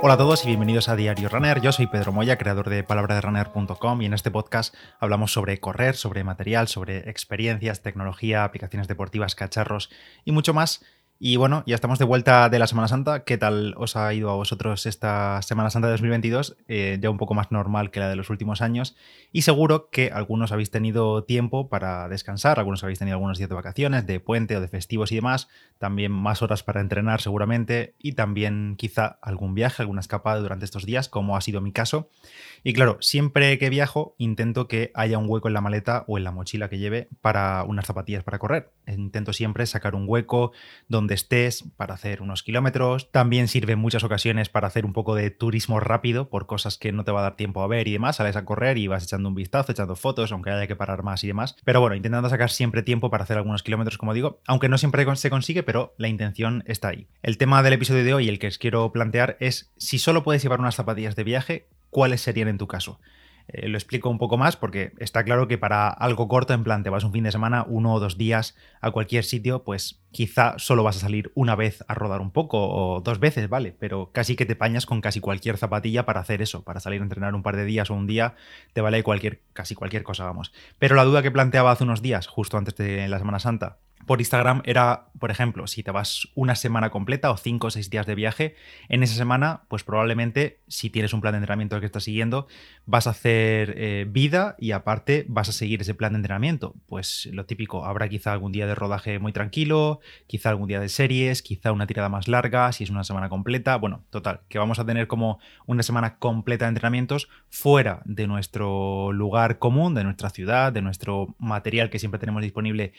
Hola a todos y bienvenidos a Diario Runner. Yo soy Pedro Moya, creador de palabraderunner.com y en este podcast hablamos sobre correr, sobre material, sobre experiencias, tecnología, aplicaciones deportivas, cacharros y mucho más. Y bueno, ya estamos de vuelta de la Semana Santa. ¿Qué tal os ha ido a vosotros esta Semana Santa de 2022? Eh, ya un poco más normal que la de los últimos años. Y seguro que algunos habéis tenido tiempo para descansar, algunos habéis tenido algunos días de vacaciones, de puente o de festivos y demás. También más horas para entrenar seguramente. Y también quizá algún viaje, alguna escapada durante estos días, como ha sido mi caso. Y claro, siempre que viajo intento que haya un hueco en la maleta o en la mochila que lleve para unas zapatillas para correr. Intento siempre sacar un hueco donde estés para hacer unos kilómetros. También sirve en muchas ocasiones para hacer un poco de turismo rápido por cosas que no te va a dar tiempo a ver y demás. Sales a correr y vas echando un vistazo, echando fotos, aunque haya que parar más y demás. Pero bueno, intentando sacar siempre tiempo para hacer algunos kilómetros, como digo, aunque no siempre se consigue, pero la intención está ahí. El tema del episodio de hoy, el que os quiero plantear, es si solo puedes llevar unas zapatillas de viaje, ¿cuáles serían en tu caso? Eh, lo explico un poco más porque está claro que para algo corto, en plan, te vas un fin de semana, uno o dos días a cualquier sitio, pues quizá solo vas a salir una vez a rodar un poco o dos veces, ¿vale? Pero casi que te pañas con casi cualquier zapatilla para hacer eso, para salir a entrenar un par de días o un día, te vale cualquier, casi cualquier cosa, vamos. Pero la duda que planteaba hace unos días, justo antes de la Semana Santa, por Instagram era, por ejemplo, si te vas una semana completa o cinco o seis días de viaje, en esa semana, pues probablemente, si tienes un plan de entrenamiento que estás siguiendo, vas a hacer eh, vida y aparte vas a seguir ese plan de entrenamiento. Pues lo típico, habrá quizá algún día de rodaje muy tranquilo, quizá algún día de series, quizá una tirada más larga, si es una semana completa. Bueno, total, que vamos a tener como una semana completa de entrenamientos fuera de nuestro lugar común, de nuestra ciudad, de nuestro material que siempre tenemos disponible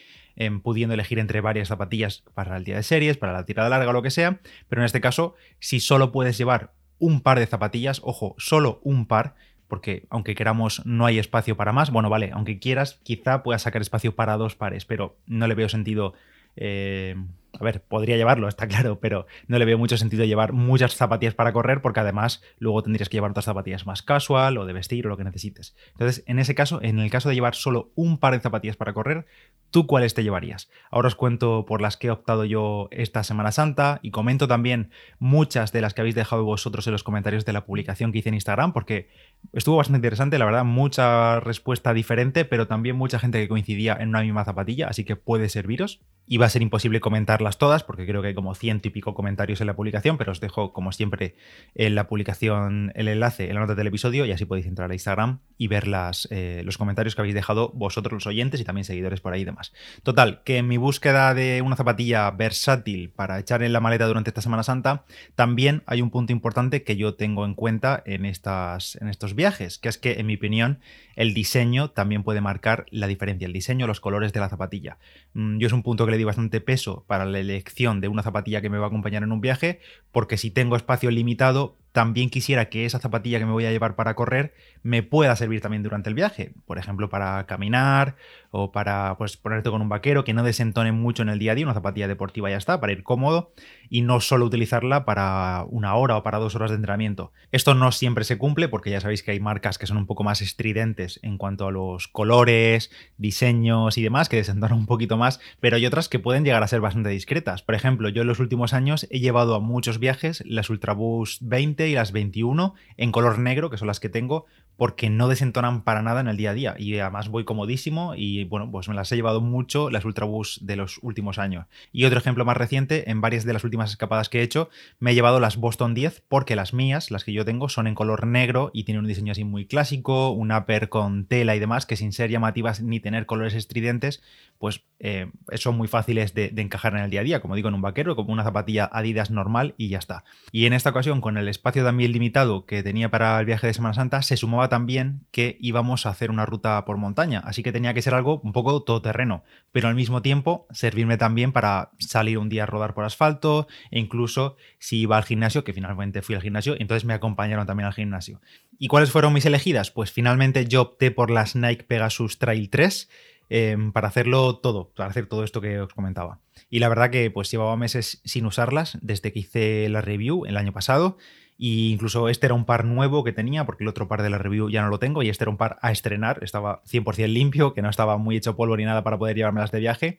pudiendo elegir entre varias zapatillas para el día de series, para la tirada larga lo que sea, pero en este caso, si solo puedes llevar un par de zapatillas, ojo, solo un par, porque aunque queramos no hay espacio para más, bueno, vale, aunque quieras, quizá puedas sacar espacio para dos pares, pero no le veo sentido eh, a ver, podría llevarlo, está claro, pero no le veo mucho sentido llevar muchas zapatillas para correr porque además luego tendrías que llevar otras zapatillas más casual o de vestir o lo que necesites. Entonces, en ese caso, en el caso de llevar solo un par de zapatillas para correr, ¿tú cuáles te llevarías? Ahora os cuento por las que he optado yo esta Semana Santa y comento también muchas de las que habéis dejado vosotros en los comentarios de la publicación que hice en Instagram porque estuvo bastante interesante, la verdad, mucha respuesta diferente, pero también mucha gente que coincidía en una misma zapatilla, así que puede serviros. Y va a ser imposible comentarlas todas, porque creo que hay como ciento y pico comentarios en la publicación, pero os dejo, como siempre, en la publicación el enlace en la nota del episodio y así podéis entrar a Instagram y ver las, eh, los comentarios que habéis dejado vosotros los oyentes y también seguidores por ahí y demás. Total, que en mi búsqueda de una zapatilla versátil para echar en la maleta durante esta Semana Santa, también hay un punto importante que yo tengo en cuenta en, estas, en estos viajes, que es que, en mi opinión, el diseño también puede marcar la diferencia, el diseño, los colores de la zapatilla. Mm, yo es un punto que le di bastante peso para la elección de una zapatilla que me va a acompañar en un viaje, porque si tengo espacio limitado, también quisiera que esa zapatilla que me voy a llevar para correr me pueda servir también durante el viaje. Por ejemplo, para caminar o para pues, ponerte con un vaquero que no desentone mucho en el día a día. Una zapatilla deportiva ya está, para ir cómodo y no solo utilizarla para una hora o para dos horas de entrenamiento. Esto no siempre se cumple porque ya sabéis que hay marcas que son un poco más estridentes en cuanto a los colores, diseños y demás, que desentonan un poquito más, pero hay otras que pueden llegar a ser bastante discretas. Por ejemplo, yo en los últimos años he llevado a muchos viajes las Ultraboost 20 y las 21 en color negro, que son las que tengo, porque no desentonan para nada en el día a día. Y además voy comodísimo y bueno, pues me las he llevado mucho las Ultraboost de los últimos años. Y otro ejemplo más reciente, en varias de las últimas escapadas que he hecho, me he llevado las Boston 10 porque las mías, las que yo tengo, son en color negro y tienen un diseño así muy clásico, un upper con tela y demás, que sin ser llamativas ni tener colores estridentes, pues eh, son muy fáciles de, de encajar en el día a día, como digo, en un vaquero, como una zapatilla Adidas normal y ya está. Y en esta ocasión, con el espacio también limitado que tenía para el viaje de Semana Santa, se sumaba también que íbamos a hacer una ruta por montaña, así que tenía que ser algo un poco todoterreno, pero al mismo tiempo servirme también para salir un día a rodar por asfalto e incluso si iba al gimnasio, que finalmente fui al gimnasio, entonces me acompañaron también al gimnasio. ¿Y cuáles fueron mis elegidas? Pues finalmente yo opté por las Nike Pegasus Trail 3 em, para hacerlo todo, para hacer todo esto que os comentaba. Y la verdad que pues llevaba meses sin usarlas desde que hice la review el año pasado y incluso este era un par nuevo que tenía, porque el otro par de la review ya no lo tengo, y este era un par a estrenar, estaba 100% limpio, que no estaba muy hecho polvo ni nada para poder llevármelas de viaje.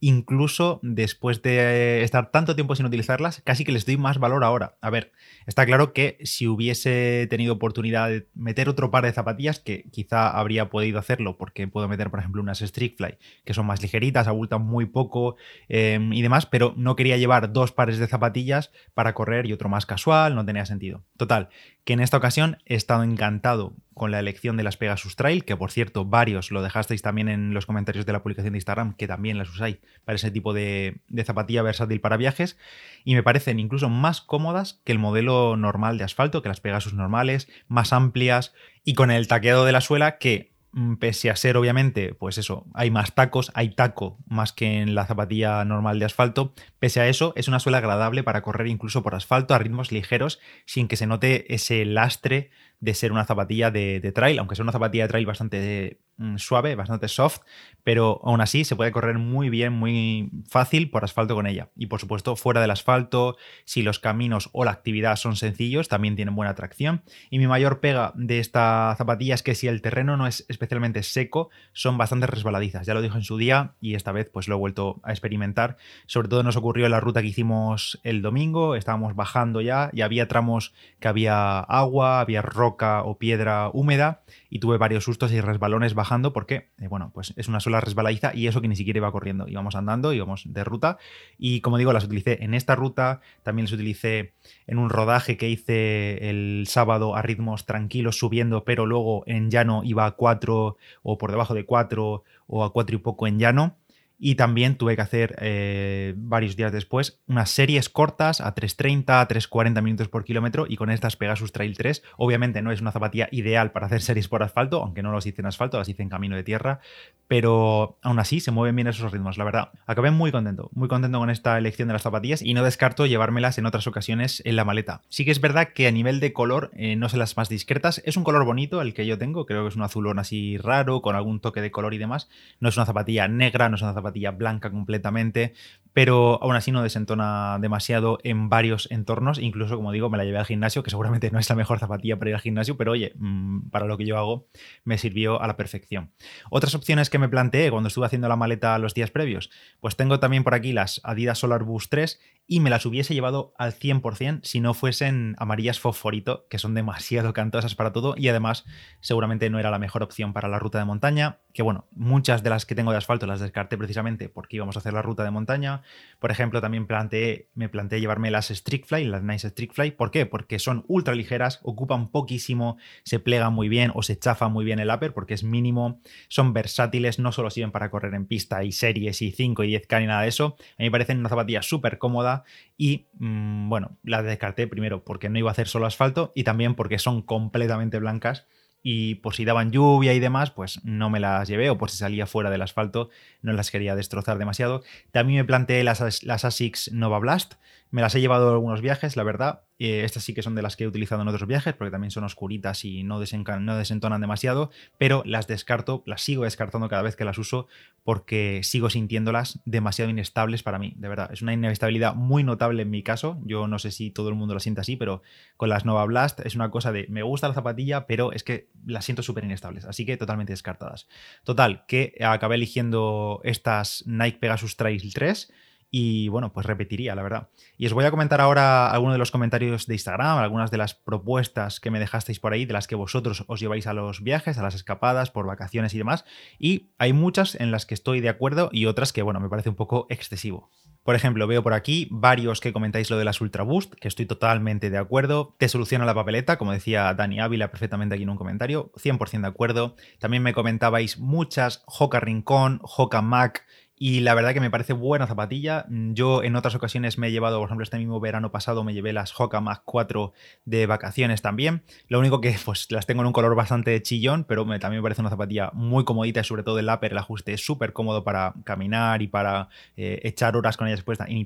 Incluso después de estar tanto tiempo sin utilizarlas, casi que les doy más valor ahora. A ver, está claro que si hubiese tenido oportunidad de meter otro par de zapatillas, que quizá habría podido hacerlo, porque puedo meter, por ejemplo, unas Fly, que son más ligeritas, abultan muy poco em, y demás, pero no quería llevar dos pares de zapatillas para correr y otro más casual, no tenía sentido. Total, que en esta ocasión he estado encantado con la elección de las Pegasus Trail, que por cierto varios lo dejasteis también en los comentarios de la publicación de Instagram, que también las usáis para ese tipo de, zapatilla versátil para viajes, y me parecen incluso más cómodas que el modelo normal de asfalto, que las Pegasus normales, más amplias y con el taqueado de la suela que mm, pese a ser obviamente, pues eso, hay más tacos, hay taco más que en la zapatilla normal de asfalto, pese a eso es una suela agradable para correr incluso por asfalto a ritmos ligeros sin que se note ese lastre de ser una zapatilla de, trail, aunque sea una zapatilla de trail bastante suave, bastante soft, pero aún así se puede correr muy bien, muy fácil por asfalto con ella. Y por supuesto, fuera del asfalto, si los caminos o la actividad son sencillos, también tienen buena tracción. Y mi mayor pega de esta zapatilla es que si el terreno no es especialmente seco, son bastante resbaladizas. Ya lo dijo en su día y esta vez pues lo he vuelto a experimentar. Sobre todo nos ocurrió en la ruta que hicimos el domingo, estábamos bajando ya y había tramos que había agua, había roca o piedra húmeda y tuve varios sustos y resbalones porque, eh, bueno, pues es una sola resbaladiza y eso que ni siquiera iba corriendo. Íbamos andando, íbamos de ruta y como digo, las utilicé en esta ruta, también las utilicé en un rodaje que hice el sábado a ritmos tranquilos subiendo, pero luego en llano iba a 4 o por debajo de 4 o a 4 y poco en llano. Y también tuve que hacer eh, varios días después unas series cortas a 3.30, a 3.40 minutos por kilómetro y con estas Pegasus Trail 3. Obviamente no es una zapatilla ideal para hacer series por asfalto, aunque no las hice en asfalto, las hice en camino de tierra, pero aún así se mueven bien esos ritmos, la verdad. Acabé muy contento, muy contento con esta elección de las zapatillas y no descarto llevármelas en otras ocasiones en la maleta. Sí que es verdad que a nivel de color eh, no son las más discretas, es un color bonito el que yo tengo, creo que es un azulón así raro, con algún toque de color y demás. No es una zapatilla negra, no es una zapatilla blanca completamente, pero aún así no desentona demasiado en varios entornos. Incluso, como digo, me la llevé al gimnasio, que seguramente no es la mejor zapatilla para ir al gimnasio, pero oye, mm, para lo que yo hago me sirvió a la perfección. Otras opciones que me planteé cuando estuve haciendo la maleta los días previos, pues tengo también por aquí las Adidas Solar Boost 3 y me las hubiese llevado al 100% si no fuesen amarillas fosforito, que son demasiado cantosas para todo y además seguramente no era la mejor opción para la ruta de montaña, que bueno, muchas de las que tengo de asfalto las descarté precisamente porque íbamos a hacer la ruta de montaña por ejemplo, también planteé, me planteé llevarme las Fly, las Nice Fly. ¿Por qué? Porque son ultra ligeras, ocupan poquísimo, se plegan muy bien o se chafa muy bien el upper porque es mínimo, son versátiles, no solo sirven para correr en pista y series y 5 y 10K ni nada de eso. A mí me parecen una zapatilla súper cómoda y, mm, bueno, la descarté primero porque no iba a hacer solo asfalto y también porque son completamente blancas y por si daban lluvia y demás, pues no me las llevé o por si salía fuera del asfalto no las quería destrozar demasiado. También me planteé las, las ASICS Nova Blast, me las he llevado a algunos viajes, la verdad. Eh, estas sí que son de las que he utilizado en otros viajes, porque también son oscuritas y no, no desentonan demasiado, pero las descarto, las sigo descartando cada vez que las uso, porque sigo sintiéndolas demasiado inestables para mí, de verdad. Es una inestabilidad muy notable en mi caso. Yo no sé si todo el mundo lo siente así, pero con las Nova Blast es una cosa de me gusta la zapatilla, pero es que las siento súper inestables, así que totalmente descartadas. Total, que acabé eligiendo estas Nike Pegasus Trail 3 y bueno, pues repetiría, la verdad. Y os voy a comentar ahora algunos de los comentarios de Instagram, algunas de las propuestas que me dejasteis por ahí, de las que vosotros os lleváis a los viajes, a las escapadas, por vacaciones y demás. Y hay muchas en las que estoy de acuerdo y otras que, bueno, me parece un poco excesivo. Por ejemplo, veo por aquí varios que comentáis lo de las Ultra Boost, que estoy totalmente de acuerdo. Te soluciona la papeleta, como decía Dani Ávila perfectamente aquí en un comentario, 100% de acuerdo. También me comentabais muchas Hoka Rincón, Hoka Mac, y la verdad que me parece buena zapatilla. Yo en otras ocasiones me he llevado, por ejemplo, este mismo verano pasado me llevé las Hoka Mac 4 de vacaciones también. Lo único que pues las tengo en un color bastante chillón, pero me, también me parece una zapatilla muy comodita sobre todo el upper, el ajuste es súper cómodo para caminar y para eh, echar horas con ellas puestas y.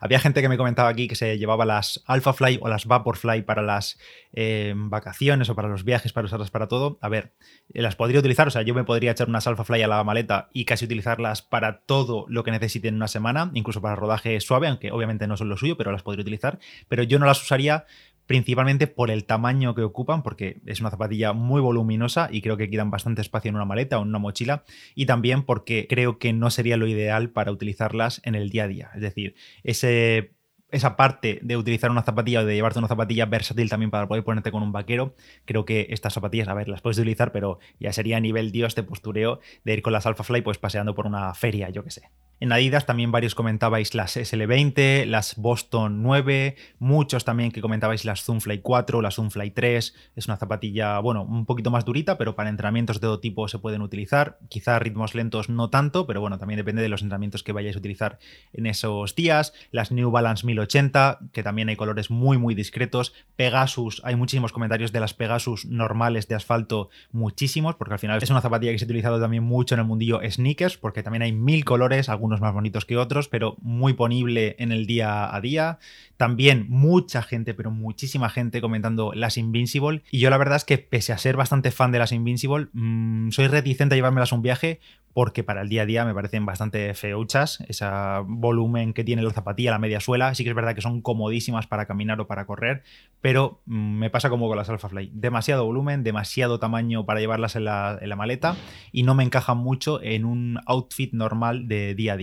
Había gente que me comentaba aquí que se llevaba las Alpha Fly o las Vaporfly para las eh, vacaciones o para los viajes, para usarlas para todo. A ver, las podría utilizar, o sea, yo me podría echar unas Alpha Fly a la maleta y casi utilizarlas para todo lo que necesite en una semana, incluso para rodaje suave, aunque obviamente no son lo suyo, pero las podría utilizar. Pero yo no las usaría principalmente por el tamaño que ocupan, porque es una zapatilla muy voluminosa y creo que quitan bastante espacio en una maleta o en una mochila, y también porque creo que no sería lo ideal para utilizarlas en el día a día. Es decir, ese esa parte de utilizar una zapatilla o de llevarte una zapatilla versátil también para poder ponerte con un vaquero, creo que estas zapatillas, a ver, las puedes utilizar, pero ya sería a nivel dios de postureo de ir con las Alpha Fly pues paseando por una feria, yo que sé. En Adidas también varios comentabais las SL20, las Boston 9, muchos también que comentabais las Zoomfly 4, las Zoomfly 3. Es una zapatilla, bueno, un poquito más durita, pero para entrenamientos de todo tipo se pueden utilizar. Quizá ritmos lentos no tanto, pero bueno, también depende de los entrenamientos que vayáis a utilizar en esos días. Las New Balance 1080, que también hay colores muy, muy discretos. Pegasus, hay muchísimos comentarios de las Pegasus normales de asfalto, muchísimos, porque al final es una zapatilla que se ha utilizado también mucho en el mundillo sneakers, porque también hay mil colores, algunos más bonitos que otros, pero muy ponible en el día a día. También mucha gente, pero muchísima gente comentando las Invincible. Y yo la verdad es que pese a ser bastante fan de las Invincible, mm, soy reticente a llevármelas un viaje porque para el día a día me parecen bastante feuchas. Ese volumen que tiene la zapatilla, la media suela, sí que es verdad que son comodísimas para caminar o para correr, pero mm, me pasa como con las Alpha Fly. Demasiado volumen, demasiado tamaño para llevarlas en la, en la maleta y no me encajan mucho en un outfit normal de día a día.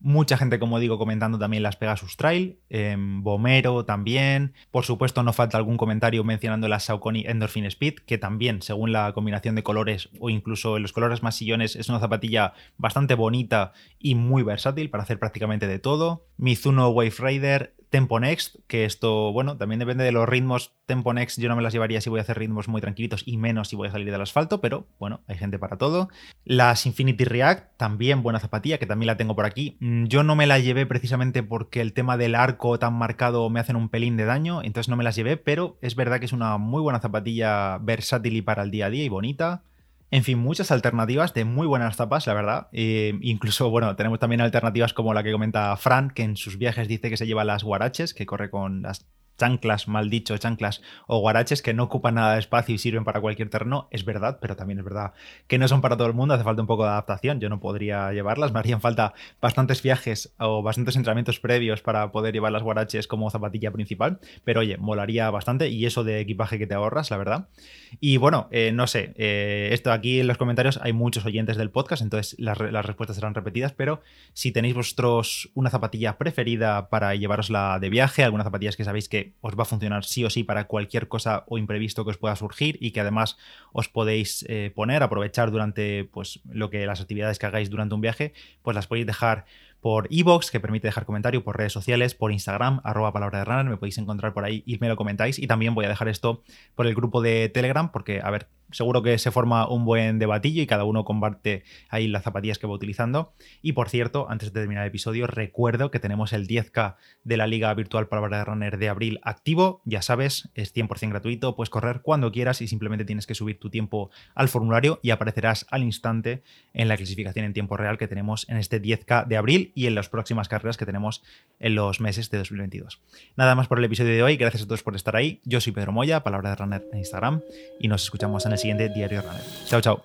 Mucha gente, como digo, comentando también las Pegasus Trail, em, Bomero también. Por supuesto, no falta algún comentario mencionando la Saucony Endorphin Speed, que también, según la combinación de colores o incluso en los colores más sillones, es una zapatilla bastante bonita y muy versátil para hacer prácticamente de todo. Mizuno Wave Rider, Tempo Next, que esto, bueno, también depende de los ritmos. Tempo Next yo no me las llevaría si voy a hacer ritmos muy tranquilitos y menos si voy a salir del asfalto, pero bueno, hay gente para todo. Las Infinity React, también buena zapatilla, que también la tengo por aquí. Mm, yo no me la llevé precisamente porque el tema del arco tan marcado me hacen un pelín de daño, entonces no me las llevé, pero es verdad que es una muy buena zapatilla versátil y para el día a día y bonita. En fin, muchas alternativas de muy buenas tapas, la verdad. Eh, incluso, bueno, tenemos también alternativas como la que comenta Fran, que en sus viajes dice que se lleva las guaraches, que corre con las chanclas, mal dicho, chanclas o guaraches que no ocupan nada de espacio y sirven para cualquier terreno, es verdad, pero también es verdad que no son para todo el mundo, hace falta un poco de adaptación, yo no podría llevarlas, me harían falta bastantes viajes o bastantes entrenamientos previos para poder llevar las guaraches como zapatilla principal, pero oye, molaría bastante y eso de equipaje que te ahorras, la verdad. Y bueno, eh, no sé, eh, esto aquí en los comentarios hay muchos oyentes del podcast, entonces las, las respuestas serán repetidas, pero si tenéis vosotros una zapatilla preferida para llevarosla de viaje, algunas zapatillas que sabéis que os va a funcionar sí o sí para cualquier cosa o imprevisto que os pueda surgir y que además os podéis eh, poner, aprovechar durante pues, lo que las actividades que hagáis durante un viaje, pues las podéis dejar por iBox, que permite dejar comentario, por redes sociales, por Instagram, arroba palabra de runner, me podéis encontrar por ahí y me lo comentáis. Y también voy a dejar esto por el grupo de Telegram, porque, a ver, seguro que se forma un buen debatillo y cada uno comparte ahí las zapatillas que va utilizando. Y por cierto, antes de terminar el episodio, recuerdo que tenemos el 10K de la Liga Virtual Palabra de Runner de abril activo. Ya sabes, es 100% gratuito, puedes correr cuando quieras y simplemente tienes que subir tu tiempo al formulario y aparecerás al instante en la clasificación en tiempo real que tenemos en este 10K de abril y en las próximas carreras que tenemos en los meses de 2022. Nada más por el episodio de hoy, gracias a todos por estar ahí. Yo soy Pedro Moya, Palabra de Runner en Instagram y nos escuchamos en el siguiente Diario Runner. Chao, chao.